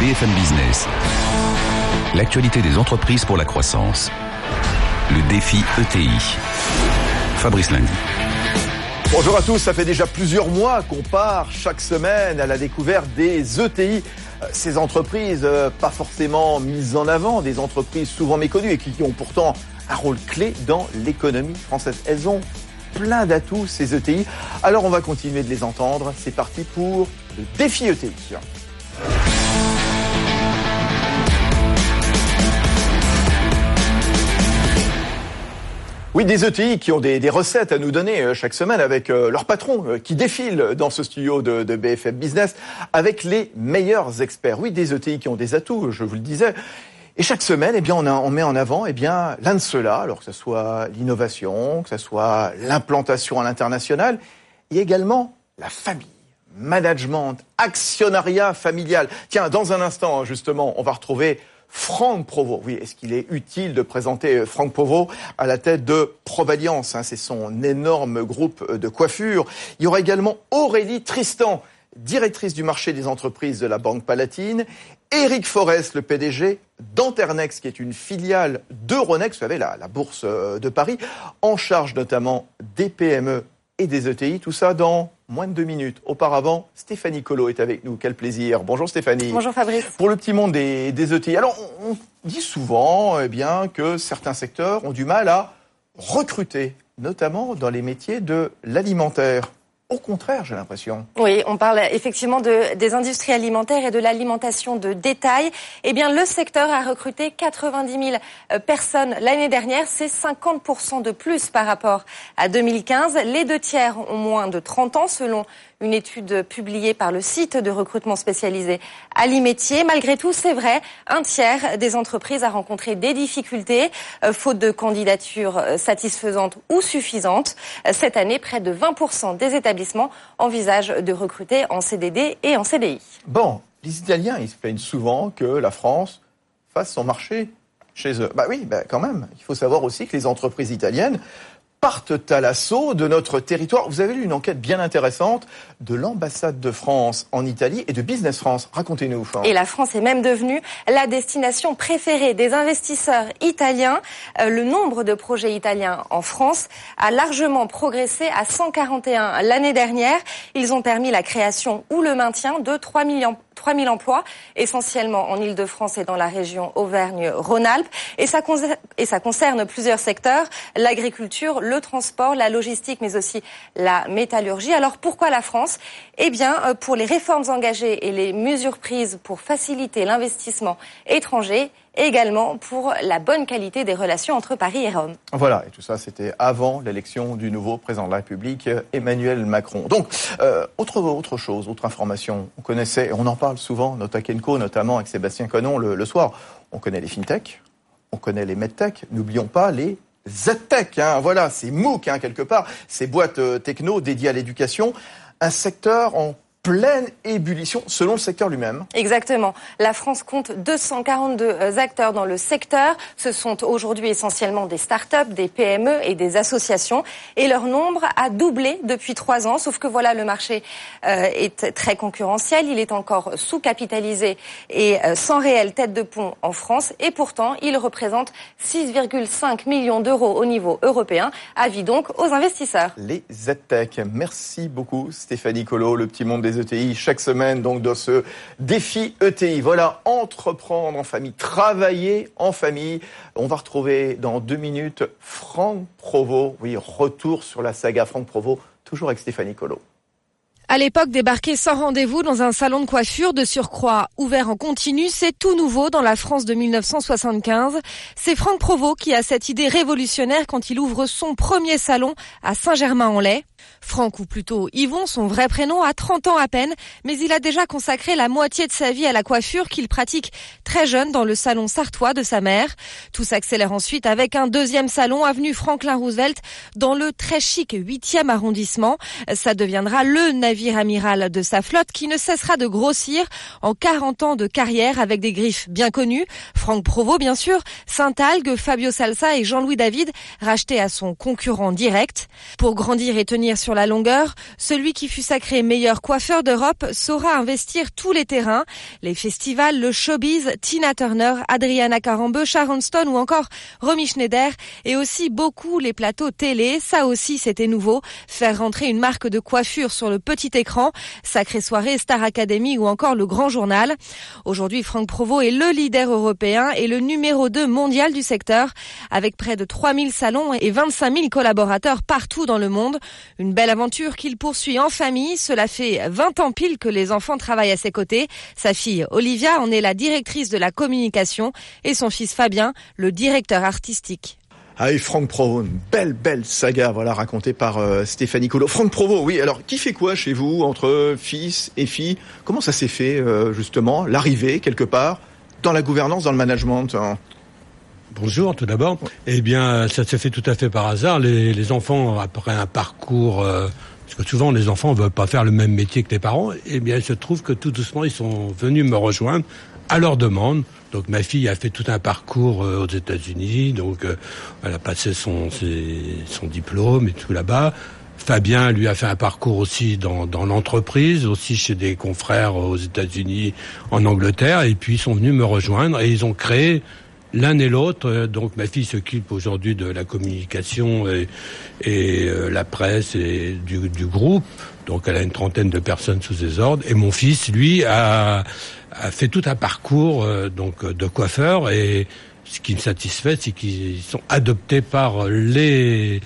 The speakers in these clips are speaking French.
BFM Business. L'actualité des entreprises pour la croissance. Le défi ETI. Fabrice Lundi. Bonjour à tous, ça fait déjà plusieurs mois qu'on part chaque semaine à la découverte des ETI. Euh, ces entreprises euh, pas forcément mises en avant, des entreprises souvent méconnues et qui ont pourtant un rôle clé dans l'économie française. Elles ont plein d'atouts, ces ETI. Alors on va continuer de les entendre. C'est parti pour le défi ETI. Oui, des ETI qui ont des, recettes à nous donner euh, chaque semaine avec euh, leur patron euh, qui défile dans ce studio de, BFM Business avec les meilleurs experts. Oui, des ETI qui ont des atouts, je vous le disais. Et chaque semaine, eh bien, on, on met en avant eh bien, l'un de ceux-là, alors que ce soit l'innovation, que ce soit l'implantation à l'international, et également la famille management, actionnariat familial. Tiens, dans un instant, justement, on va retrouver Franck Provost. Oui, est-ce qu'il est utile de présenter Franck Provost à la tête de Provalliance hein, C'est son énorme groupe de coiffure. Il y aura également Aurélie Tristan, directrice du marché des entreprises de la Banque Palatine. Éric Forest, le PDG d'Anternex, qui est une filiale d'Euronext, vous savez, la, la bourse euh, de Paris, en charge notamment des PME et des ETI. Tout ça dans moins de deux minutes. Auparavant, Stéphanie Colo est avec nous. Quel plaisir. Bonjour Stéphanie. Bonjour Fabrice. Pour le petit monde des, des ETI. Alors, on, dit souvent eh bien, que certains secteurs ont du mal à recruter, notamment dans les métiers de l'alimentaire. Au contraire, j'ai l'impression. Oui, on parle effectivement de, des industries alimentaires et de l'alimentation de détail. Eh bien, le secteur a recruté 90 000 euh, personnes l'année dernière. C'est 50 de plus par rapport à 2015. Les deux tiers ont moins de 30 ans, selon une étude publiée par le site de recrutement spécialisé Alimétier. Malgré tout, c'est vrai, un tiers des entreprises a rencontré des difficultés, euh, faute de candidatures euh, satisfaisantes ou suffisantes. Euh, cette année, près de 20% des établissements envisagent de recruter en CDD et en CDI. Bon, les Italiens, ils se plaignent souvent que la France fasse son marché chez eux. Bah oui, bah quand même. Il faut savoir aussi que les entreprises italiennes partent à l'assaut de notre territoire. Vous avez lu une enquête bien intéressante de l'ambassade de France en Italie et de Business France. Racontez-nous. Et la France est même devenue la destination préférée des investisseurs italiens. Euh, le nombre de projets italiens en France a largement progressé à 141 l'année dernière. Ils ont permis la création ou le maintien de 3 millions 3000 emplois, essentiellement en Ile-de-France et dans la région Auvergne-Rhône-Alpes. Et et ça concerne plusieurs secteurs, l'agriculture, le transport, la logistique, mais aussi la métallurgie. Alors pourquoi la France? Eh bien, euh, pour les réformes engagées et les mesures prises pour faciliter l'investissement étranger également pour la bonne qualité des relations entre Paris et Rome. Voilà, et tout ça, c'était avant l'élection du nouveau président de la République, Emmanuel Macron. Donc, euh, autre, autre chose, autre information, on connaissait, on en parle souvent, Notakenko, notamment avec Sébastien Conon le, soir, on connaît les fintech, on connaît les medtech, n'oublions pas les ZTech, hein, voilà, c'est MOOC hein, quelque part, ces boîtes euh, techno dédiées à l'éducation, un secteur en pleine ébullition selon le secteur lui-même. Exactement. La France compte 242 euh, acteurs dans le secteur. Ce sont aujourd'hui essentiellement des start-up, des PME et des associations. Et leur nombre a doublé depuis trois ans. Sauf que voilà, le marché euh, est très concurrentiel. Il est encore sous-capitalisé et euh, sans réelle tête de pont en France. Et pourtant, il représente 6,5 millions d'euros au niveau européen. Avis donc aux investisseurs. Les ZTech. Merci beaucoup Stéphanie Colo, le petit monde des ETI chaque semaine, donc dans ce défi ETI. Voilà, entreprendre en famille, travailler en famille. On va retrouver dans deux minutes Franck Provost. Oui, retour sur la saga Franck Provost, toujours avec Stéphanie Colo. À l'époque, débarquer sans rendez-vous dans un salon de coiffure de surcroît ouvert en continu, c'est tout nouveau dans la France de 1975. C'est Franck Provost qui a cette idée révolutionnaire quand il ouvre son premier salon à Saint-Germain-en-Laye. Franck, ou plutôt Yvon, son vrai prénom, a 30 ans à peine, mais il a déjà consacré la moitié de sa vie à la coiffure qu'il pratique très jeune dans le salon sartois de sa mère. Tout s'accélère ensuite avec un deuxième salon avenue Franklin Roosevelt dans le très chic 8e arrondissement. Ça deviendra le navire navire amiral de sa flotte qui ne cessera de grossir en 40 ans de carrière avec des griffes bien connues. Franck Provost, bien sûr, Saint-Algue, Fabio Salsa et Jean-Louis David, rachetés à son concurrent direct. Pour grandir et tenir sur la longueur, celui qui fut sacré meilleur coiffeur d'Europe saura investir tous les terrains. Les festivals, le showbiz, Tina Turner, Adriana Carambeu, Sharon Stone ou encore Romy Schneider et aussi beaucoup les plateaux télé. Ça aussi, c'était nouveau. Faire rentrer une marque de coiffure sur le petit écran, Sacrée Soirée, Star Academy ou encore le Grand Journal. Aujourd'hui, Franck Provost est le leader européen et le numéro 2 mondial du secteur avec près de 3000 salons et 25 000 collaborateurs partout dans le monde. Une belle aventure qu'il poursuit en famille. Cela fait 20 ans pile que les enfants travaillent à ses côtés. Sa fille Olivia en est la directrice de la communication et son fils Fabien, le directeur artistique. Ah et Franck Provo, une belle, belle saga, voilà, racontée par euh, Stéphanie Colo. Franck Provo, oui, alors, qui fait quoi chez vous, entre fils et fille Comment ça s'est fait, euh, justement, l'arrivée, quelque part, dans la gouvernance, dans le management hein? Bonjour, tout d'abord. Eh bien, ça s'est fait tout à fait par hasard. Les, les enfants, après un parcours... Euh, parce que souvent, les enfants ne veulent pas faire le même métier que les parents. Eh bien, il se trouve que tout doucement, ils sont venus me rejoindre à leur demande. Donc ma fille a fait tout un parcours euh, aux États-Unis, donc euh, elle a passé son, son diplôme et tout là-bas. Fabien lui a fait un parcours aussi dans, dans l'entreprise, aussi chez des confrères aux États-Unis, en Angleterre, et puis ils sont venus me rejoindre et ils ont créé l'un et l'autre. Euh, donc ma fille s'occupe aujourd'hui de la communication et, et la presse et du, du, groupe. Donc elle a une trentaine de personnes sous ses ordres. Et mon fils, lui, a, a fait tout un parcours euh, donc de coiffeur et ce qui me satisfait, c'est qu'ils sont adoptés par les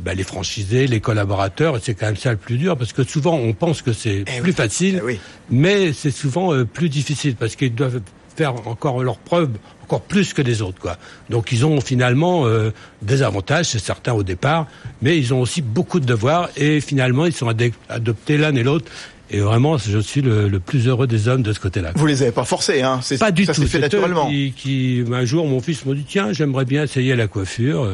bah, les franchisés, les collaborateurs, et c'est quand même ça le plus dur, parce que souvent on pense que c'est eh plus facile, eh mais c'est souvent euh, plus difficile, parce qu'ils doivent faire encore leurs preuves encore plus que les autres, quoi. Donc ils ont finalement euh, des avantages, c'est certain au départ, mais ils ont aussi beaucoup de devoirs, et finalement ils sont adoptés l'un et l'autre et vraiment, je suis le, le, plus heureux des hommes de ce côté-là. Vous les avez pas forcés, hein Pas du ça tout. fait naturellement. Qui, qui, un jour, mon fils m'a dit tiens, j'aimerais bien essayer la coiffure.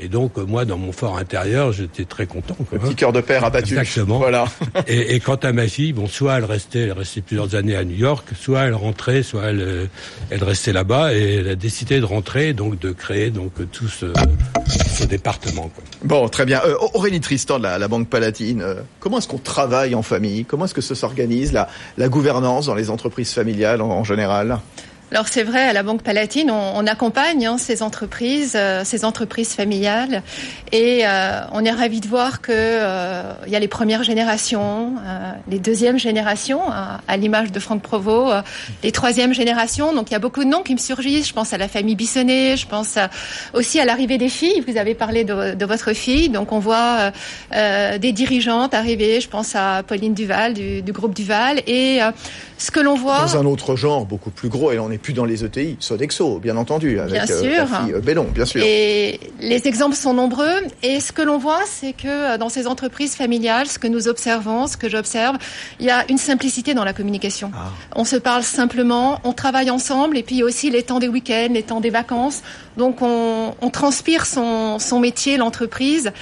Et donc, moi, dans mon fort intérieur, j'étais très content. Quoi, Le petit cœur de père abattu. Exactement. Voilà. et, et, quant à ma fille, bon, soit elle restait, elle restait plusieurs années à New York, soit elle rentrait, soit elle, elle restait là-bas, et elle a décidé de rentrer, donc de créer donc tout ce, ce département. Quoi. Bon, très bien. Euh, Aurélie Tristan de la, la Banque Palatine, euh, comment est-ce qu'on travaille en famille? Comment est-ce que ça s'organise, la, la gouvernance dans les entreprises familiales en, en général? Alors c'est vrai, à la Banque Palatine, on, accompagne hein, ces entreprises, euh, ces entreprises familiales, et euh, on est ravi de voir que euh, il y a les premières générations, les deuxièmes générations, à l'image de Franck Provost, les troisièmes générations. Donc il y a beaucoup de noms qui me surgissent. Je pense à la famille Bissonnet, je pense aussi à l'arrivée des filles. Vous avez parlé de, de votre fille, donc on voit des dirigeantes arriver. Je pense à Pauline Duval du, du groupe Duval, et ce que l'on voit dans un autre genre beaucoup plus gros, et on est plus dans les ETI, Sodexo, bien entendu, avec bien sûr. Euh, fille, euh, Bellon, bien sûr. Et les exemples sont nombreux. Et ce que l'on voit, c'est que dans ces entreprises familiales, ce que nous observons, ce que j'observe, il y a une simplicité dans la communication. Ah. On se parle simplement, on travaille ensemble, et puis aussi les temps des week-ends, les temps des vacances. Donc on, on transpire son, son métier, l'entreprise.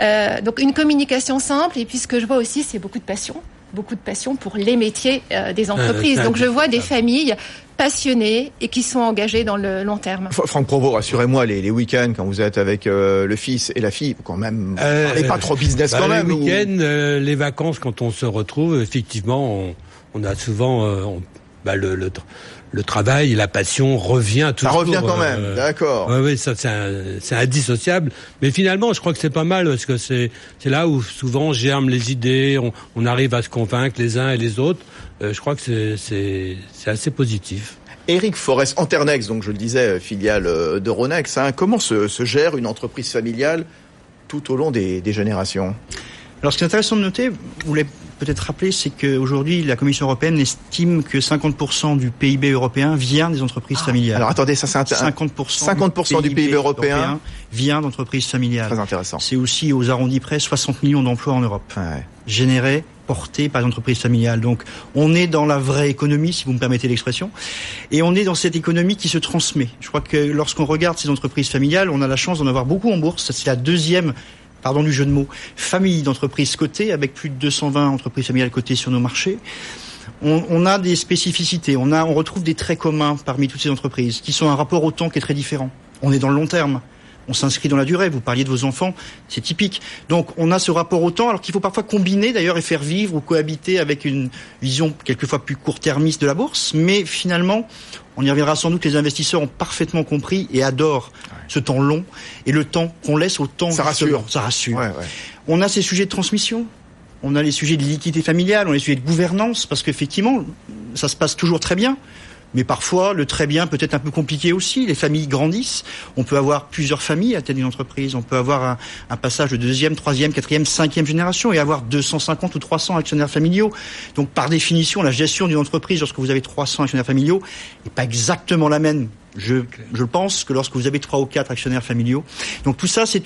Euh, donc une communication simple, et puis ce que je vois aussi, c'est beaucoup de passion beaucoup de passion pour les métiers euh, des entreprises. Euh, Donc je vois des familles passionnés et qui sont engagés dans le long terme. Franck Provost, rassurez-moi, les, les week-ends, quand vous êtes avec euh, le fils et la fille, quand même, euh, parlez pas trop business bah, quand même. Les week-ends, euh, les vacances, quand on se retrouve, effectivement, on, on a souvent on, bah, le, le, le, travail, la passion revient toujours. Ça revient quand même, d'accord. Oui, ça c'est indissociable. Mais finalement, je crois que c'est pas mal parce que c'est là où souvent germent les idées, on, on arrive à se convaincre les uns et les autres. Euh, je crois que c'est assez positif. Eric Forest, Anternex, donc je le disais, filiale de Ronex. Hein, comment se, se, gère une entreprise familiale tout au long des, des générations? Alors ce qui est intéressant de noter, vous l'avez peut-être rappelé, c'est qu'aujourd'hui la Commission européenne estime que 50% du PIB européen vient des entreprises ah, familiales. Alors attendez, ça c'est 50%, 50 du, PIB, européen, européen vient d'entreprises familiales. Très intéressant. C'est aussi aux arrondis près 60 millions d'emplois en Europe. Ouais. Générés porté par les entreprises familiales. Donc on est dans la vraie économie, si vous me permettez l'expression, et on est dans cette économie qui se transmet. Je crois que lorsqu'on regarde ces entreprises familiales, on a la chance d'en avoir beaucoup en bourse. C'est la deuxième pardon du jeu de mots, familles d'entreprises cotées, avec plus de 220 entreprises familiales cotées sur nos marchés. On, on, a des spécificités, on, a, on retrouve des traits communs parmi toutes ces entreprises, qui sont un rapport au temps qui est très différent. On est dans le long terme on s'inscrit dans la durée. Vous parliez de vos enfants, c'est typique. Donc on a ce rapport au temps, alors qu'il faut parfois combiner d'ailleurs et faire vivre ou cohabiter avec une vision quelquefois plus court-termiste de la bourse. Mais finalement, on y reviendra sans doute, les investisseurs ont parfaitement compris et adorent ce temps long et le temps qu'on laisse au temps. Ça rassure. Ça rassure. On a ces sujets de transmission. On a les sujets de liquidité familiale, on a les sujets de gouvernance, parce qu'effectivement, ça se passe toujours très bien. Mais parfois, le très bien peut être un peu compliqué aussi. Les familles grandissent. On peut avoir plusieurs familles à tête d'une entreprise. On peut avoir un, passage de deuxième, troisième, quatrième, cinquième génération et avoir 250 ou 300 actionnaires familiaux. Donc, par définition, la gestion d'une entreprise, lorsque vous avez 300 actionnaires familiaux, n'est pas exactement la même. Je, pense que lorsque vous avez trois ou quatre actionnaires familiaux. Donc, tout ça, c'est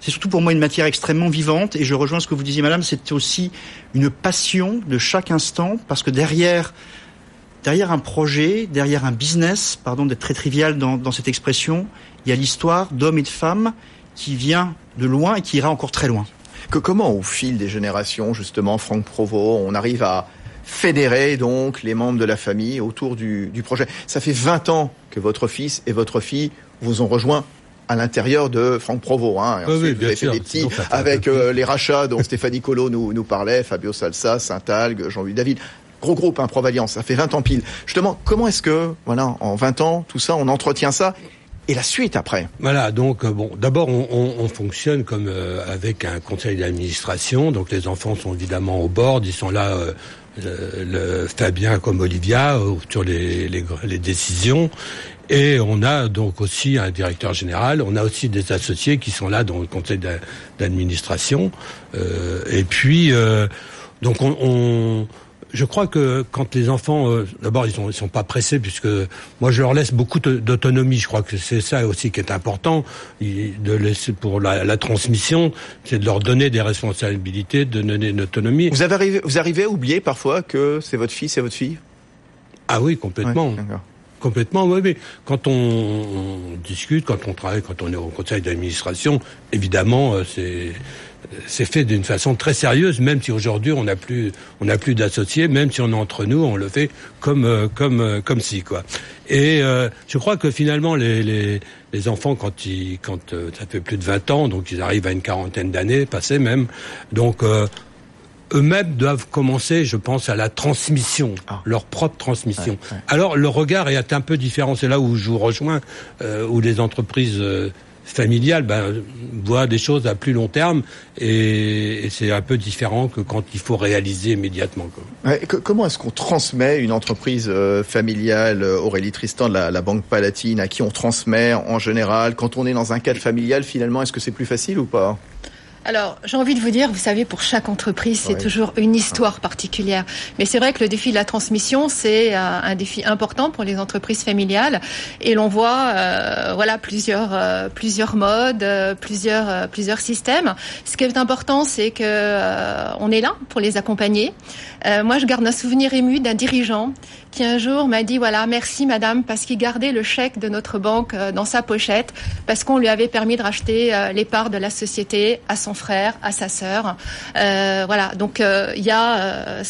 c'est surtout pour moi une matière extrêmement vivante et je rejoins ce que vous disiez madame, c'est aussi une passion de chaque instant parce que derrière derrière un projet, derrière un business, pardon d'être très trivial dans, cette expression, il y a l'histoire d'hommes et de femmes qui vient de loin et qui ira encore très loin. Que comment, au fil des générations, justement, Franck Provost, on arrive à fédérer donc les membres de la famille autour du, projet? Ça fait 20 ans que votre fils et votre fille vous ont rejoint à l'intérieur de Franck Provost. Hein. oui, vous avez fait des petits avec euh, les rachats dont Stéphanie Colo nous, nous parlait, Fabio Salsa, Saint-Algue, Jean-Louis David gros groupe, hein, Provalliance, ça fait 20 ans pile. Justement, comment est-ce que, voilà, en 20 ans, tout ça, on entretient ça et la suite après? Voilà, donc euh, bon, d'abord on, fonctionne comme euh, avec un conseil d'administration, donc les enfants sont évidemment au bord, ils sont là, euh, le, Fabien comme Olivia, sur les, les, décisions, et on a donc aussi un directeur général, on a aussi des associés qui sont là dans le conseil d'administration, et puis donc on je crois que quand les enfants, euh, d'abord, ils sont, ils sont pas pressés puisque moi je leur laisse beaucoup d'autonomie. Je crois que c'est ça aussi qui est important, de laisser pour la, transmission, c'est de leur donner des responsabilités, de donner une autonomie. Vous avez vous arrivez à oublier parfois que c'est votre fils et votre fille? Ah oui, complètement. Complètement, oui, mais quand on, discute, quand on travaille, quand on est au conseil d'administration, évidemment, euh, c'est c'est fait d'une façon très sérieuse, même si aujourd'hui on n'a plus on n'a plus d'associés, même si on est entre nous, on le fait comme euh, comme euh, comme si quoi. Et je crois que finalement les, les, les enfants quand ils quand ça fait plus de 20 ans, donc ils arrivent à une quarantaine d'années passées même, donc eux-mêmes doivent commencer, je pense, à la transmission, ah. leur propre transmission. Alors le regard est un peu différent. C'est là où je vous rejoins, euh, où les entreprises euh, familiales ben, voient des choses à plus long terme et, c'est un peu différent que quand il faut réaliser immédiatement. comment est-ce qu'on transmet une entreprise euh, familiale, Aurélie Tristan de la, la, Banque Palatine, à qui on transmet en général? Quand on est dans un cadre familial, finalement, est-ce que c'est plus facile ou pas? Alors, j'ai envie de vous dire, vous savez, pour chaque entreprise, c'est toujours une histoire particulière. Mais c'est vrai que le défi de la transmission, c'est euh, un défi important pour les entreprises familiales. Et l'on voit, euh, voilà, plusieurs, euh, plusieurs modes, plusieurs, plusieurs systèmes. Ce qui est important, c'est que on est là pour les accompagner. moi, je garde un souvenir ému d'un dirigeant qui un jour m'a dit voilà merci madame parce qu'il gardait le chèque de notre banque dans sa pochette parce qu'on lui avait permis de racheter les parts de la société à son frère, à sa sœur. Euh, voilà, donc euh, il y a euh,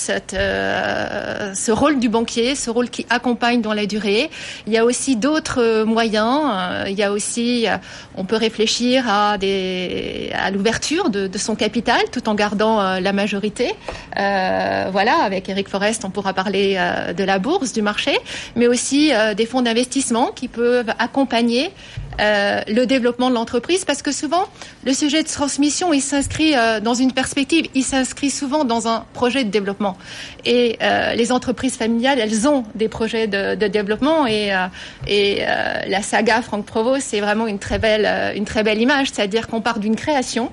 ce rôle du banquier, ce rôle qui accompagne dans la durée. Il y a aussi d'autres moyens. Il y a aussi, on peut réfléchir à l'ouverture de, de, son capital tout en gardant la majorité. voilà, avec Eric Forest, on pourra parler de la bourse, du marché, mais aussi des fonds d'investissement qui peuvent accompagner euh, le développement de l'entreprise parce que souvent le sujet de transmission il s'inscrit euh, dans une perspective, il s'inscrit souvent dans un projet de développement. Et euh, les entreprises familiales elles ont des projets de, développement. Et, et la saga Franck Provost c'est vraiment une très belle une très belle image, c'est-à-dire qu'on part d'une création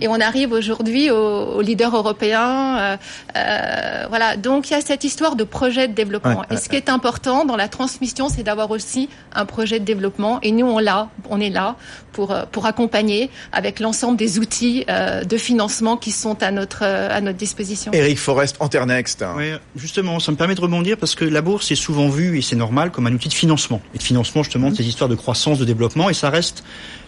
Et on arrive aujourd'hui aux, leaders européens. voilà. Donc il y a cette histoire de projet de développement. et ce qui est important dans la transmission, c'est d'avoir aussi un projet de développement. Et nous, on l'a, on est là pour pour accompagner avec l'ensemble des outils de financement qui sont à notre à notre disposition. Eric Forest, Anternext. Oui, justement, ça me permet de rebondir parce que la bourse est souvent vue et c'est normal comme un outil de financement. Et de financement justement de ces histoires de croissance, de développement, et ça reste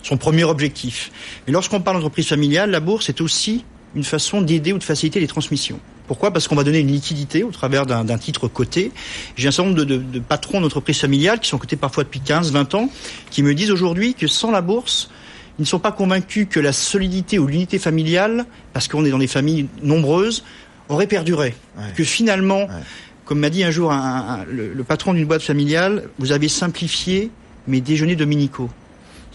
son premier objectif. Mais lorsqu'on parle d'entreprise familiale, la bourse est aussi une façon d'aider ou de faciliter les transmissions. Pourquoi? Parce qu'on va donner une liquidité au travers d'un titre coté. J'ai un certain nombre de, de patrons d'entreprises familiales qui sont cotés parfois depuis 15, 20 ans, qui me disent aujourd'hui que sans la bourse, ils ne sont pas convaincus que la solidité ou l'unité familiale, parce qu'on est dans des familles nombreuses, aurait perduré. Que finalement, comme m'a dit un jour le, patron d'une boîte familiale, vous avez simplifié mes déjeuners dominicaux.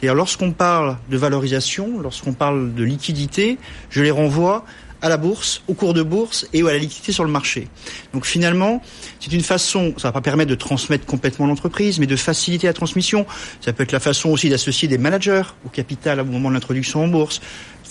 Lorsqu'on parle de valorisation, lorsqu'on parle de liquidité, je les renvoie à la bourse, au cours de bourse et à la liquidité sur le marché. Donc finalement, c'est une façon, ça va pas permettre de transmettre complètement l'entreprise, mais de faciliter la transmission. Ça peut être la façon aussi d'associer des managers au capital au moment de l'introduction en bourse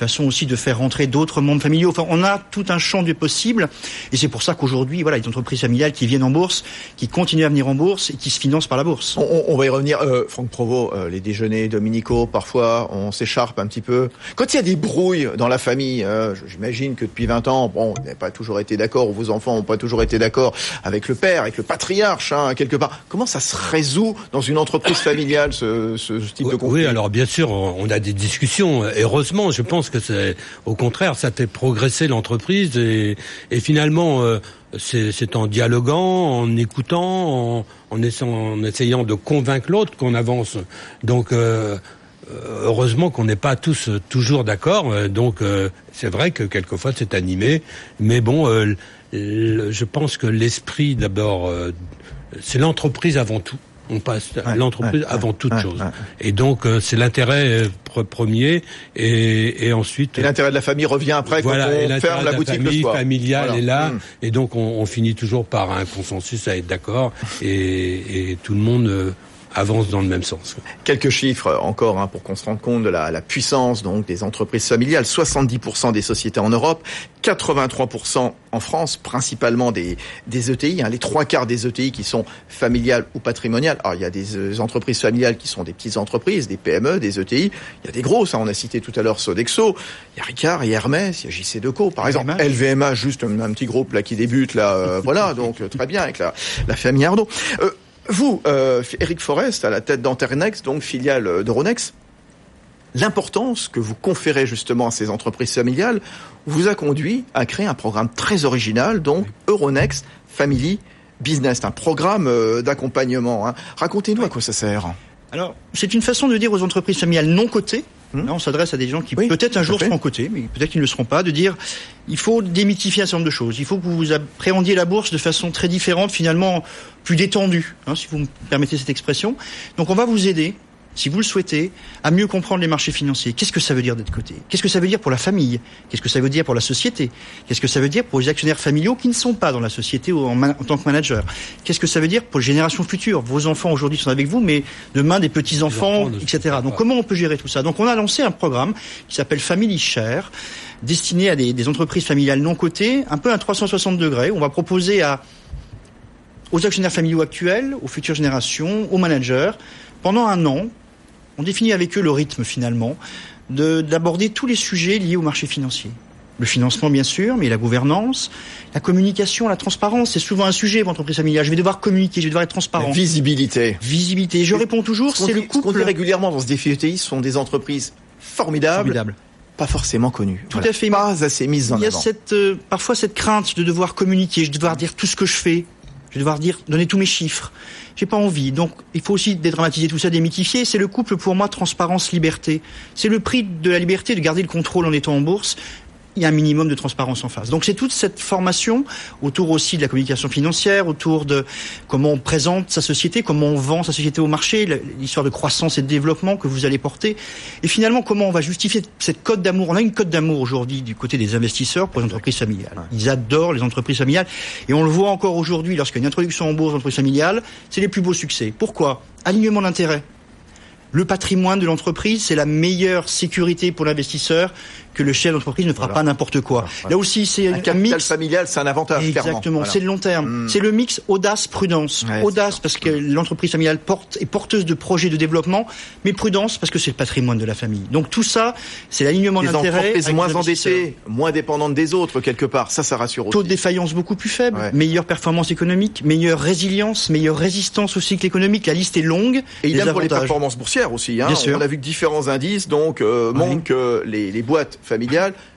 façon aussi de faire rentrer d'autres membres familiaux. Enfin, on a tout un champ du possible, et c'est pour ça qu'aujourd'hui, voilà, il y a des entreprises familiales qui viennent en bourse, qui continuent à venir en bourse et qui se financent par la bourse. On, va y revenir. Euh, Franck Provost, euh, les déjeuners dominicaux, parfois, on s'écharpe un petit peu. Quand il y a des brouilles dans la famille, euh, j'imagine que depuis 20 ans, bon, vous n'avez pas toujours été d'accord, ou vos enfants n'ont pas toujours été d'accord avec le père, avec le patriarche, hein, quelque part. Comment ça se résout dans une entreprise familiale, ce, ce type de conflit? Oui, alors bien sûr, on a des discussions. Heureusement, je pense que c'est au contraire, ça fait progresser l'entreprise et, finalement, euh, c'est en dialoguant, en écoutant, en, en, essayant, de convaincre l'autre qu'on avance. Donc euh, heureusement qu'on n'est pas tous toujours d'accord. Donc c'est vrai que quelquefois c'est animé, mais bon, je pense que l'esprit d'abord, c'est l'entreprise avant tout on passe à l'entreprise avant toute chose. Et donc euh, c'est l'intérêt euh, premier et, et ensuite. Et l'intérêt de la famille revient après voilà, quand on ferme la, boutique famille, le soir. familiale est là mm. et donc on, on, finit toujours par un consensus à être d'accord et, et, tout le monde euh, avance dans le même sens. Quelques chiffres encore hein, pour qu'on se rende compte de la, la, puissance donc des entreprises familiales. 70% des sociétés en Europe, 83% en France, principalement des, des ETI. Hein, les trois quarts des ETI qui sont familiales ou patrimoniales. Alors il y a des euh, entreprises familiales qui sont des petites entreprises, des PME, des ETI. Il y a des grosses. Hein, on a cité tout à l'heure Sodexo. Il y a Ricard, il y a Hermès, il y a JC Deco, par exemple. LVMH, juste un, petit groupe là qui débute là. Euh, voilà, donc très bien avec la, la famille Arnaud. Euh, vous, euh, Eric Forest, à la tête d'Anternex, donc filiale d'Euronext, l'importance que vous conférez justement à ces entreprises familiales vous a conduit à créer un programme très original, donc Euronext Family Business, un programme euh, d'accompagnement. Hein. Racontez-nous à quoi ça sert. Alors, c'est une façon de dire aux entreprises familiales non cotées Hmm. Là, on s'adresse à des gens qui peut-être un jour seront cotés, mais peut-être qu'ils ne le seront pas, de dire il faut démythifier un certain nombre de choses. Il faut que vous appréhendiez la bourse de façon très différente, finalement plus détendue, hein, si vous me permettez cette expression. Donc on va vous aider si vous le souhaitez, à mieux comprendre les marchés financiers. Qu'est-ce que ça veut dire d'être coté? Qu'est-ce que ça veut dire pour la famille? Qu'est-ce que ça veut dire pour la société? Qu'est-ce que ça veut dire pour les actionnaires familiaux qui ne sont pas dans la société ou en, tant que manager? Qu'est-ce que ça veut dire pour les générations futures? Vos enfants aujourd'hui sont avec vous, mais demain des petits-enfants, etc. Donc comment on peut gérer tout ça? Donc on a lancé un programme qui s'appelle Family Share, destiné à des, des entreprises familiales non cotées, un peu à 360 degrés. On va proposer à aux actionnaires familiaux actuels, aux futures générations, aux managers, pendant un an, on définit avec eux le rythme finalement d'aborder tous les sujets liés au marché financier. Le financement, bien sûr, mais la gouvernance, la communication, la transparence, c'est souvent un sujet pour l'entreprise familiale. Je vais devoir communiquer, je vais devoir être transparent. La visibilité. Visibilité. Je réponds toujours, c'est le couple. Ce qu'on dit régulièrement dans ce défi ETI, ce sont des entreprises formidables. Pas forcément connues. Tout à fait. Pas assez mises en avant. Il y a cette, euh, parfois cette crainte de devoir communiquer, de devoir dire tout ce que je fais. Je vais devoir dire, donner tous mes chiffres. J'ai pas envie. Donc, il faut aussi dédramatiser tout ça, démythifier. C'est le couple, pour moi, transparence-liberté. C'est le prix de la liberté de garder le contrôle en étant en bourse il y a un minimum de transparence en face. Donc c'est toute cette formation autour aussi de la communication financière, autour de comment on présente sa société, comment on vend sa société au marché, l'histoire de croissance et de développement que vous allez porter, et finalement comment on va justifier cette cote d'amour? On a une cote d'amour aujourd'hui du côté des investisseurs pour les entreprises familiales. Ils adorent les entreprises familiales, et on le voit encore aujourd'hui lorsqu'il y a une introduction en bourse d'entreprises familiales, c'est les plus beaux succès. Pourquoi? Alignement d'intérêt. Le patrimoine de l'entreprise, c'est la meilleure sécurité pour l'investisseur que le chef d'entreprise ne fera pas n'importe quoi. Là aussi, c'est un, capital mix familial, c'est un avantage. Exactement, c'est le long terme. Hmm. C'est le mix audace prudence. audace parce que l'entreprise familiale porte est porteuse de projets de développement, mais prudence parce que c'est le patrimoine de la famille. Donc tout ça, c'est l'alignement d'intérêts. Les moins endettées, moins dépendantes des autres quelque part. Ça, ça rassure aussi. Taux de défaillance beaucoup plus faible, meilleure performance économique, meilleure résilience, meilleure résistance au cycle économique. La liste est longue. Et il a pour les performances boursières aussi. Hein. Bien sûr. On a vu que différents indices donc euh, montrent que les, les, boîtes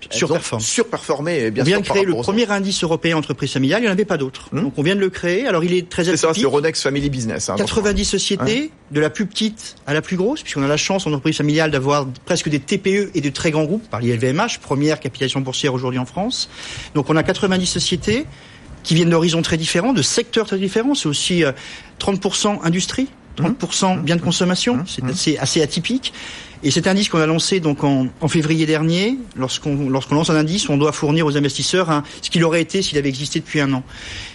surperforment. surperformé. Bien on vient de créer le premier indice européen entreprise familiale. Il n'y en avait pas d'autres. Hmm. Donc on vient de le créer. Alors il est très C'est ça, c'est Ronex Family Business. Hein, 90 sociétés, de la plus petite à la plus grosse, puisqu'on a la chance en entreprise familiale d'avoir presque des TPE et de très grands groupes par l'ILVMH, première capitalisation boursière aujourd'hui en France. Donc on a 90 sociétés qui viennent d'horizons très différents, de secteurs très différents. C'est aussi 30% euh, industrie, 30% biens de consommation. C'est assez, assez atypique. Et cet indice qu'on a lancé donc en, en février dernier, lorsqu'on lorsqu'on lance un indice, on doit fournir aux investisseurs hein, ce qu'il aurait été s'il avait existé depuis un an.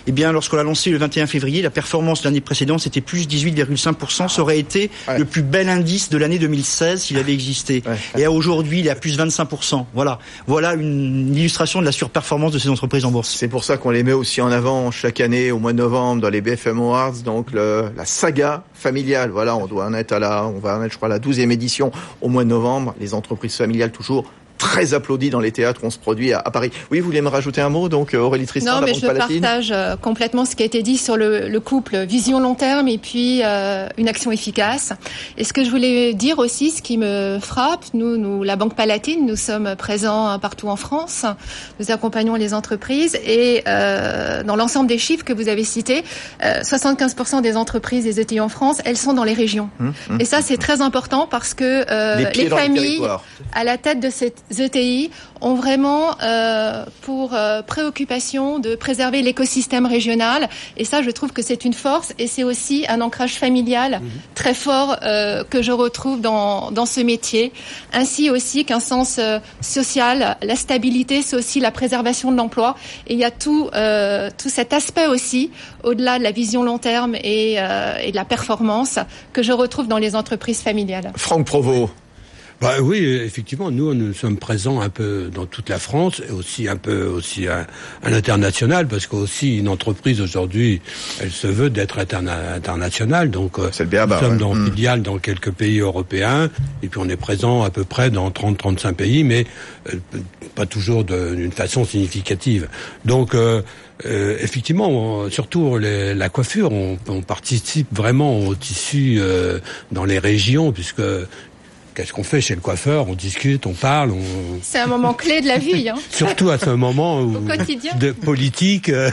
Eh bien, lorsqu'on l'a lancé le 21 février, la performance de l'année précédente, c'était plus 18,5%. Ça aurait été le plus bel indice de l'année 2016 s'il avait existé. Et aujourd'hui, il est à plus 25%. Voilà. Voilà une illustration de la surperformance de ces entreprises en bourse. C'est pour ça qu'on les met aussi en avant chaque année au mois de novembre dans les BFM Awards. Donc, le, la saga familiale. Voilà, on doit en être à la, on va en être, je crois, à la 12e édition au mois de novembre. Les entreprises familiales toujours très applaudi dans les théâtres où on se produit à, Paris. Oui, vous voulez me rajouter un mot, donc euh, Aurélie Tristan Non, mais je partage euh, complètement ce qui a été dit sur le, le couple vision long terme et puis euh, une action efficace. Et ce que je voulais dire aussi, ce qui me frappe, nous, nous, la Banque Palatine, nous sommes présents partout en France. Nous accompagnons les entreprises et euh, dans l'ensemble des chiffres que vous avez cités, 75% des entreprises des ETI en France, elles sont dans les régions. Hum, hum, et ça, c'est hum, très important parce que les, les familles à la tête de cette ETI ont vraiment euh, pour euh, préoccupation de préserver l'écosystème régional. Et ça, je trouve que c'est une force et c'est aussi un ancrage familial mhm. très fort euh, que je retrouve dans, dans ce métier. Ainsi aussi qu'un sens social, la stabilité, c'est aussi la préservation de l'emploi. Et il y a tout, tout cet aspect aussi, au-delà de la vision long terme et, et de la performance, que je retrouve dans les entreprises familiales. Franck Provost. Bah oui, effectivement, nous nous sommes présents un peu dans toute la France et aussi un peu aussi à, l'international parce qu'aussi une entreprise aujourd'hui, elle se veut d'être internationale. Donc euh, nous sommes dans mmh. filiales dans quelques pays européens et puis on est présent à peu près dans 30-35 pays, mais euh, pas toujours d'une façon significative. Donc euh, euh, effectivement, surtout la coiffure, on, on, participe vraiment au tissu euh, dans les régions, puisque Qu'est-ce qu'on fait chez le coiffeur? On discute, on parle. On... C'est un moment clé de la vie. Hein. Surtout à ce moment où, de politique, euh,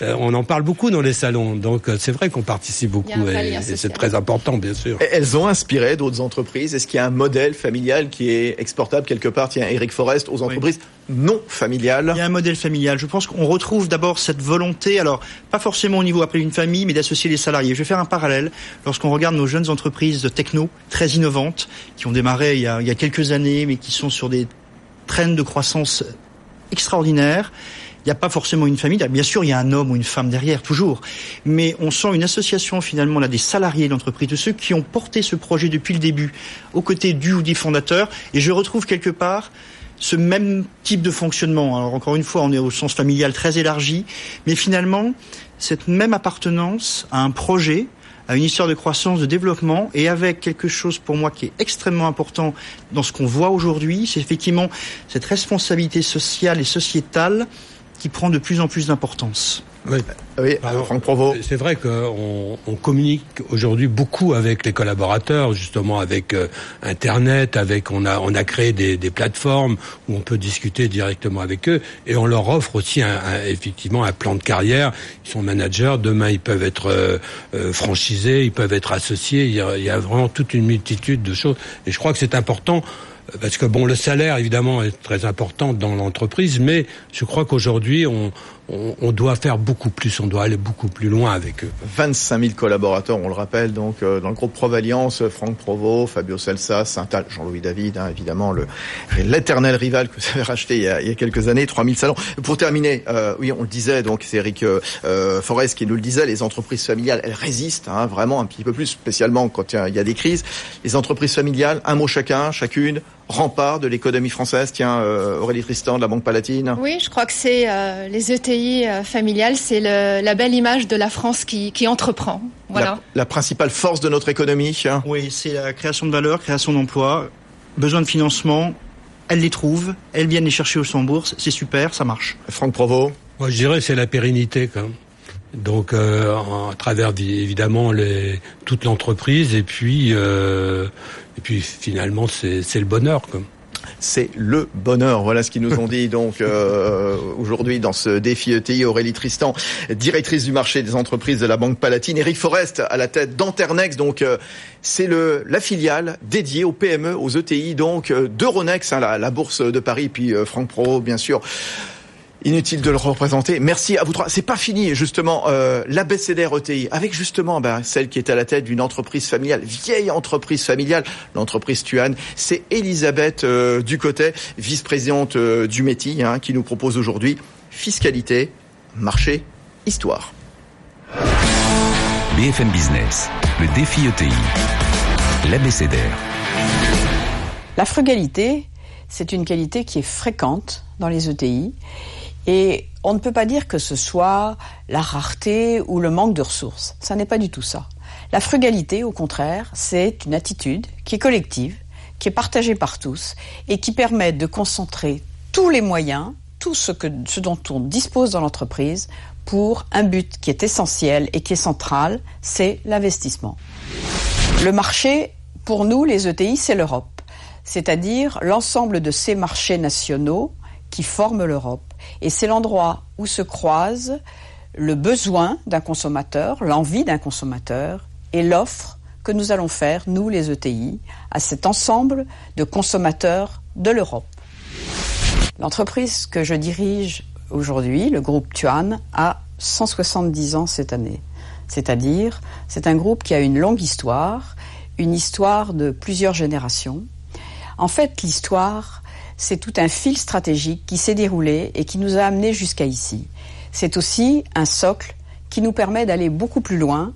on en parle beaucoup dans les salons. Donc euh, c'est vrai qu'on participe beaucoup et, c'est très important, bien sûr. Elles ont inspiré d'autres entreprises? Est-ce qu'il y a un modèle familial qui est exportable quelque part? Tiens, Eric Forest aux entreprises non familiales. Il y a un modèle familial. Je pense qu'on retrouve d'abord cette volonté, alors pas forcément au niveau après d'une famille, mais d'associer les salariés. Je vais faire un parallèle. Lorsqu'on regarde nos jeunes entreprises de techno très innovantes, qui ont démarré il y a, il y a quelques années, mais qui sont sur des traînes de croissance extraordinaires, il n'y a pas forcément une famille. Bien sûr, il y a un homme ou une femme derrière, toujours. Mais on sent une association finalement là des salariés d'entreprise, de ceux qui ont porté ce projet depuis le début, aux côtés du ou des fondateurs. Et je retrouve quelque part ce même type de fonctionnement. Alors encore une fois, on est au sens familial très élargi, mais finalement, cette même appartenance à un projet, à une histoire de croissance, de développement, et avec quelque chose pour moi qui est extrêmement important dans ce qu'on voit aujourd'hui, c'est effectivement cette responsabilité sociale et sociétale qui prend de plus en plus d'importance. Oui, oui Franck C'est vrai qu'on on communique aujourd'hui beaucoup avec les collaborateurs, justement avec euh, Internet, avec on a on a créé des, des, plateformes où on peut discuter directement avec eux et on leur offre aussi un, effectivement un plan de carrière. Ils sont managers, demain ils peuvent être euh, euh, franchisés, ils peuvent être associés. Il y, a, il y a vraiment toute une multitude de choses et je crois que c'est important parce que bon, le salaire évidemment est très important dans l'entreprise, mais je crois qu'aujourd'hui on, on, doit faire beaucoup plus, on doit aller beaucoup plus loin avec eux. 25 000 collaborateurs, on le rappelle, donc euh, dans le groupe Provaliance, Franck Provo, Fabio Celsa, Saint-Al, Jean-Louis David, hein, évidemment le l'éternel rival que vous avez racheté il y a, il y a quelques années, 000 salons. Pour terminer, euh, oui, on le disait, donc c'est Eric euh, Forest qui nous le disait, les entreprises familiales, elles résistent hein, vraiment un petit peu plus, spécialement quand il y a des crises. Les entreprises familiales, un mot chacun, chacune, rempart de l'économie française. Tiens, euh, Aurélie Tristan de la Banque Palatine. Oui, je crois que c'est euh, les ETI euh, familiales, c'est la belle image de la France qui, qui entreprend. Voilà. La, principale force de notre économie. Oui, c'est la création de valeur, création d'emplois, besoin de financement. Elle les trouve, elles viennent les chercher au son bourse, c'est super, ça marche. Franck Provost. Moi, je dirais c'est la pérennité quand même. Donc, euh, à travers évidemment les, toute l'entreprise, et puis, euh, et puis finalement, c'est le bonheur. Quoi c'est le bonheur. Voilà ce qu'ils nous ont dit donc euh, aujourd'hui dans ce défi ETI. Aurélie Tristan, directrice du marché des entreprises de la Banque Palatine. Eric Forest à la tête d'Anternex. Donc euh, c'est le la filiale dédiée aux PME, aux ETI donc euh, d'Euronext, hein, la, la, bourse de Paris, puis Franck Pro bien sûr. Inutile de le représenter. Merci à vous trois. C'est pas fini, justement, euh, l'ABCDR ETI, avec justement ben, celle qui est à la tête d'une entreprise familiale, vieille entreprise familiale, l'entreprise Tuan. C'est Elisabeth euh, Ducotet, vice-présidente euh, du METI, hein, qui nous propose aujourd'hui fiscalité, marché, histoire. BFM Business, le défi ETI, l'ABCDR. La frugalité, c'est une qualité qui est fréquente dans les ETI et on ne peut pas dire que ce soit la rareté ou le manque de ressources. Ça n'est pas du tout ça. La frugalité, au contraire, c'est une attitude qui est collective, qui est partagée par tous et qui permet de concentrer tous les moyens, tout ce, ce dont on dispose dans l'entreprise pour un but qui est essentiel et qui est central, c'est l'investissement. Le marché, pour nous, les ETI, c'est l'Europe, c'est-à-dire l'ensemble de ces marchés nationaux qui forment l'Europe. Et c'est l'endroit où se croisent le besoin d'un consommateur, l'envie d'un consommateur et l'offre que nous allons faire, nous les ETI, à cet ensemble de consommateurs de l'Europe. L'entreprise que je dirige aujourd'hui, le groupe Tuan, a 170 ans cette année. C'est-à-dire, c'est un groupe qui a une longue histoire, une histoire de plusieurs générations. En fait, l'histoire, c'est tout un fil stratégique qui s'est déroulé et qui nous a amenés jusqu'à ici. C'est aussi un socle qui nous permet d'aller beaucoup plus loin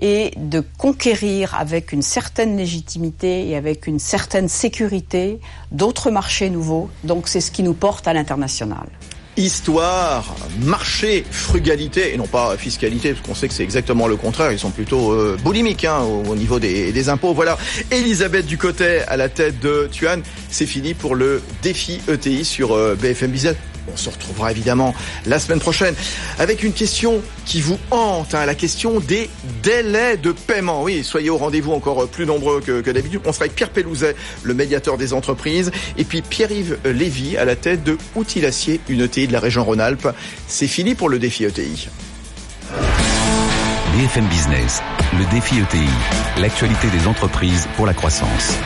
et de conquérir avec une certaine légitimité et avec une certaine sécurité d'autres marchés nouveaux. Donc c'est ce qui nous porte à l'international histoire, marché, frugalité, et non pas fiscalité, parce qu'on sait que c'est exactement le contraire, ils sont plutôt euh, boulimiques hein, au, niveau des, impôts. Voilà, Elisabeth Ducotet à la tête de Tuan, c'est fini pour le défi ETI sur euh, BFM Business. On se retrouvera évidemment la semaine prochaine avec une question qui vous hante, hein, la question des délais de paiement. Oui, soyez au rendez-vous encore plus nombreux que, d'habitude. On sera avec Pierre Pellouzet, le médiateur des entreprises, et puis Pierre-Yves Lévy à la tête de Outils une ETI de la région Rhône-Alpes. C'est fini pour le défi ETI. BFM Business, le défi ETI, l'actualité des entreprises pour la croissance.